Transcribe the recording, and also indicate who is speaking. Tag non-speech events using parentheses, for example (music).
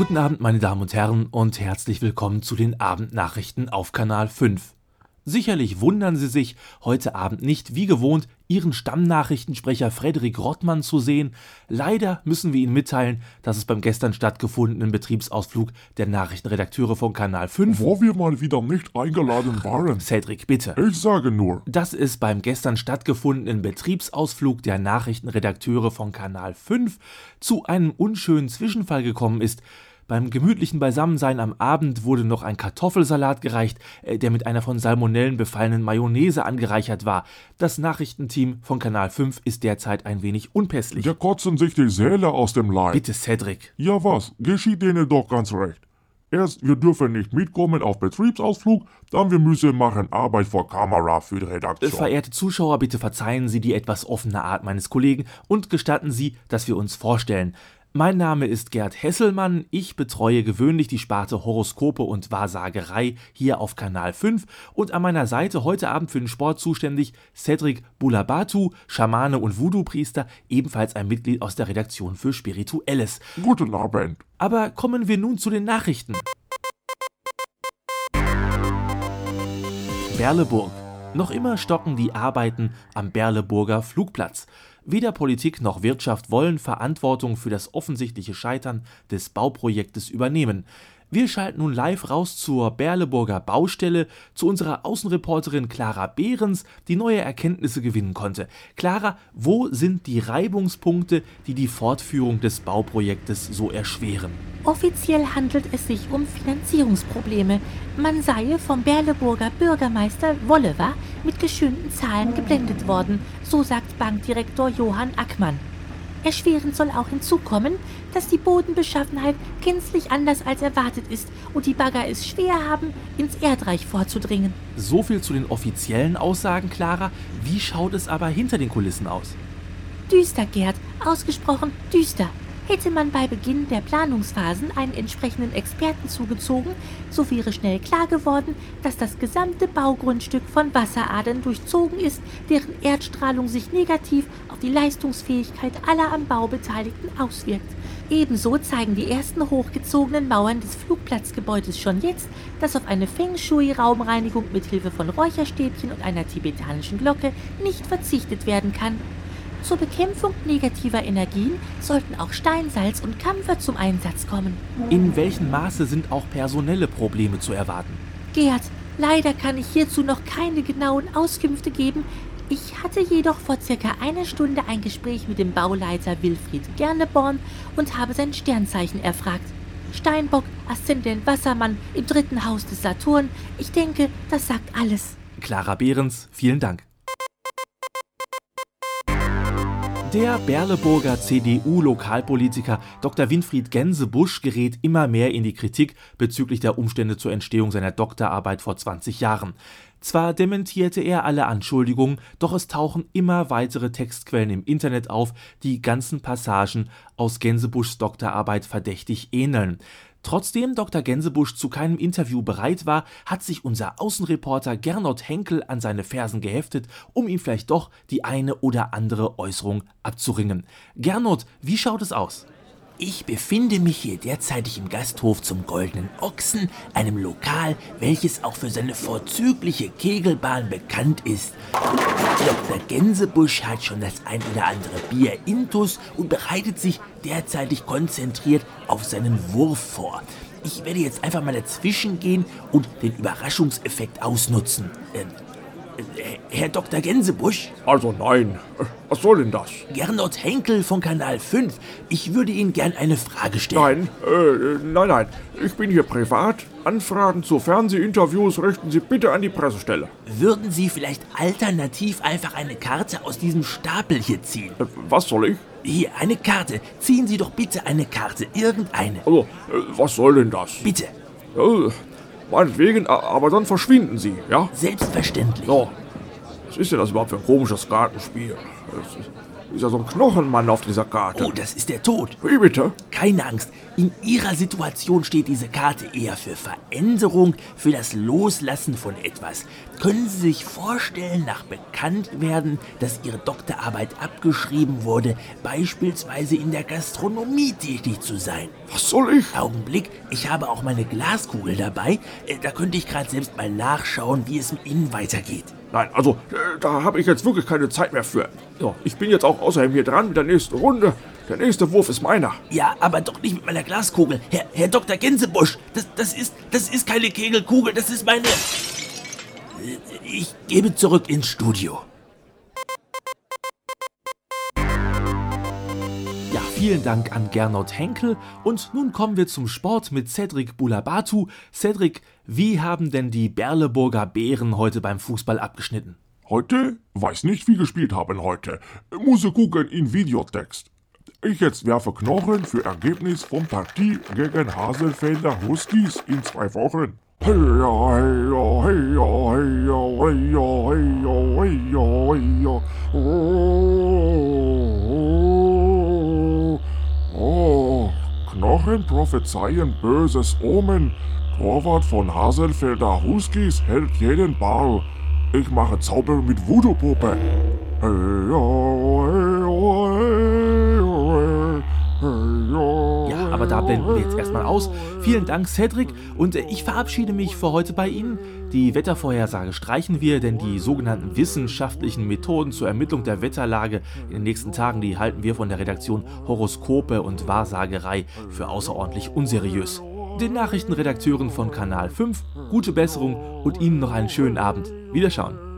Speaker 1: Guten Abend, meine Damen und Herren, und herzlich willkommen zu den Abendnachrichten auf Kanal 5. Sicherlich wundern Sie sich, heute Abend nicht wie gewohnt Ihren Stammnachrichtensprecher Frederik Rottmann zu sehen. Leider müssen wir Ihnen mitteilen, dass es beim gestern stattgefundenen Betriebsausflug der Nachrichtenredakteure von Kanal 5
Speaker 2: Wo wir mal wieder nicht eingeladen waren. (laughs)
Speaker 1: Cedric, bitte.
Speaker 2: Ich sage nur,
Speaker 1: dass es beim gestern stattgefundenen Betriebsausflug der Nachrichtenredakteure von Kanal 5 zu einem unschönen Zwischenfall gekommen ist. Beim gemütlichen Beisammensein am Abend wurde noch ein Kartoffelsalat gereicht, äh, der mit einer von Salmonellen befallenen Mayonnaise angereichert war. Das Nachrichtenteam von Kanal 5 ist derzeit ein wenig unpässlich.
Speaker 2: da kotzen sich die Seele aus dem Leib.
Speaker 1: Bitte, Cedric.
Speaker 2: Ja was, geschieht denen doch ganz recht. Erst, wir dürfen nicht mitkommen auf Betriebsausflug, dann wir müssen machen Arbeit vor Kamera für die Redaktion.
Speaker 1: Verehrte Zuschauer, bitte verzeihen Sie die etwas offene Art meines Kollegen und gestatten Sie, dass wir uns vorstellen. Mein Name ist Gerd Hesselmann. Ich betreue gewöhnlich die Sparte Horoskope und Wahrsagerei hier auf Kanal 5 und an meiner Seite heute Abend für den Sport zuständig Cedric Bulabatu, Schamane und Voodoo-Priester, ebenfalls ein Mitglied aus der Redaktion für Spirituelles.
Speaker 2: Guten Abend.
Speaker 1: Aber kommen wir nun zu den Nachrichten. Berleburg. Noch immer stocken die Arbeiten am Berleburger Flugplatz. Weder Politik noch Wirtschaft wollen Verantwortung für das offensichtliche Scheitern des Bauprojektes übernehmen. Wir schalten nun live raus zur Berleburger Baustelle zu unserer Außenreporterin Clara Behrens, die neue Erkenntnisse gewinnen konnte. Clara, wo sind die Reibungspunkte, die die Fortführung des Bauprojektes so erschweren?
Speaker 3: Offiziell handelt es sich um Finanzierungsprobleme. Man sei vom Berleburger Bürgermeister Wollewer mit geschönten Zahlen geblendet worden, so sagt Bankdirektor Johann Ackmann. Erschwerend soll auch hinzukommen, dass die Bodenbeschaffenheit gänzlich anders als erwartet ist und die Bagger es schwer haben, ins Erdreich vorzudringen.
Speaker 1: So viel zu den offiziellen Aussagen, Clara. Wie schaut es aber hinter den Kulissen aus?
Speaker 3: Düster, Gerd, ausgesprochen düster. Hätte man bei Beginn der Planungsphasen einen entsprechenden Experten zugezogen, so wäre schnell klar geworden, dass das gesamte Baugrundstück von Wasseradern durchzogen ist, deren Erdstrahlung sich negativ auf die Leistungsfähigkeit aller am Bau Beteiligten auswirkt. Ebenso zeigen die ersten hochgezogenen Mauern des Flugplatzgebäudes schon jetzt, dass auf eine Feng Shui-Raumreinigung mit Hilfe von Räucherstäbchen und einer tibetanischen Glocke nicht verzichtet werden kann. Zur Bekämpfung negativer Energien sollten auch Steinsalz und Kampfer zum Einsatz kommen.
Speaker 1: In welchem Maße sind auch personelle Probleme zu erwarten?
Speaker 3: Gerd, leider kann ich hierzu noch keine genauen Auskünfte geben. Ich hatte jedoch vor circa einer Stunde ein Gespräch mit dem Bauleiter Wilfried Gerneborn und habe sein Sternzeichen erfragt. Steinbock, Aszendent Wassermann im dritten Haus des Saturn. Ich denke, das sagt alles.
Speaker 1: Clara Behrens, vielen Dank. Der Berleburger CDU-Lokalpolitiker Dr. Winfried Gänsebusch gerät immer mehr in die Kritik bezüglich der Umstände zur Entstehung seiner Doktorarbeit vor 20 Jahren. Zwar dementierte er alle Anschuldigungen, doch es tauchen immer weitere Textquellen im Internet auf, die ganzen Passagen aus Gänsebuschs Doktorarbeit verdächtig ähneln. Trotzdem Dr. Gänsebusch zu keinem Interview bereit war, hat sich unser Außenreporter Gernot Henkel an seine Fersen geheftet, um ihm vielleicht doch die eine oder andere Äußerung abzuringen. Gernot, wie schaut es aus?
Speaker 4: Ich befinde mich hier derzeitig im Gasthof zum Goldenen Ochsen, einem Lokal, welches auch für seine vorzügliche Kegelbahn bekannt ist. Dr. Gänsebusch hat schon das ein oder andere Bier intus und bereitet sich derzeitig konzentriert auf seinen Wurf vor. Ich werde jetzt einfach mal dazwischen gehen und den Überraschungseffekt ausnutzen. Ähm, äh, Herr Dr. Gänsebusch?
Speaker 2: Also nein, was soll denn das?
Speaker 4: Gernot Henkel von Kanal 5. Ich würde Ihnen gern eine Frage stellen.
Speaker 2: Nein, äh, nein, nein, ich bin hier privat. Anfragen zu Fernsehinterviews richten Sie bitte an die Pressestelle.
Speaker 4: Würden Sie vielleicht alternativ einfach eine Karte aus diesem Stapel hier ziehen?
Speaker 2: Äh, was soll ich?
Speaker 4: Hier, eine Karte. Ziehen Sie doch bitte eine Karte, irgendeine.
Speaker 2: Also, äh, was soll denn das?
Speaker 4: Bitte.
Speaker 2: Meinetwegen, aber dann verschwinden Sie, ja?
Speaker 4: Selbstverständlich.
Speaker 2: So, was ist denn das überhaupt für ein komisches Kartenspiel? Ist
Speaker 5: ja so ein Knochenmann auf dieser Karte.
Speaker 4: Oh, das ist der Tod.
Speaker 5: Wie bitte?
Speaker 4: Keine Angst. In Ihrer Situation steht diese Karte eher für Veränderung, für das Loslassen von etwas. Können Sie sich vorstellen, nach Bekanntwerden, dass Ihre Doktorarbeit abgeschrieben wurde, beispielsweise in der Gastronomie tätig zu sein?
Speaker 5: Was soll ich?
Speaker 4: Augenblick, ich habe auch meine Glaskugel dabei. Äh, Da könnte ich gerade selbst mal nachschauen, wie es mit Ihnen weitergeht.
Speaker 5: Nein, also äh, da habe ich jetzt wirklich keine Zeit mehr für. Ja, ich bin jetzt auch außerdem hier dran mit der nächsten Runde. Der nächste Wurf ist meiner.
Speaker 4: Ja, aber doch nicht mit meiner Glaskugel. Herr, Herr Dr. Gänsebusch, das, das, ist, das ist keine Kegelkugel, das ist meine... Ich gebe zurück ins Studio.
Speaker 1: Vielen Dank an Gernot Henkel und nun kommen wir zum Sport mit Cedric Bulabatu. Cedric, wie haben denn die Berleburger Bären heute beim Fußball abgeschnitten?
Speaker 2: Heute? Weiß nicht, wie gespielt haben heute. Muss gucken in Videotext. Ich jetzt werfe Knochen für Ergebnis von Partie gegen Haselfelder Huskies in zwei Wochen. Heya, Knochen prophezeien böses Omen. Torwart von Haselfelder Huskies hält jeden Ball. Ich mache Zauber mit Voodoo-Puppe.
Speaker 1: Ja, aber da blenden wir jetzt erstmal aus. Vielen Dank, Cedric, und äh, ich verabschiede mich für heute bei Ihnen. Die Wettervorhersage streichen wir, denn die sogenannten wissenschaftlichen Methoden zur Ermittlung der Wetterlage in den nächsten Tagen, die halten wir von der Redaktion Horoskope und Wahrsagerei für außerordentlich unseriös. Den Nachrichtenredakteuren von Kanal 5 gute Besserung und Ihnen noch einen schönen Abend. Wiederschauen.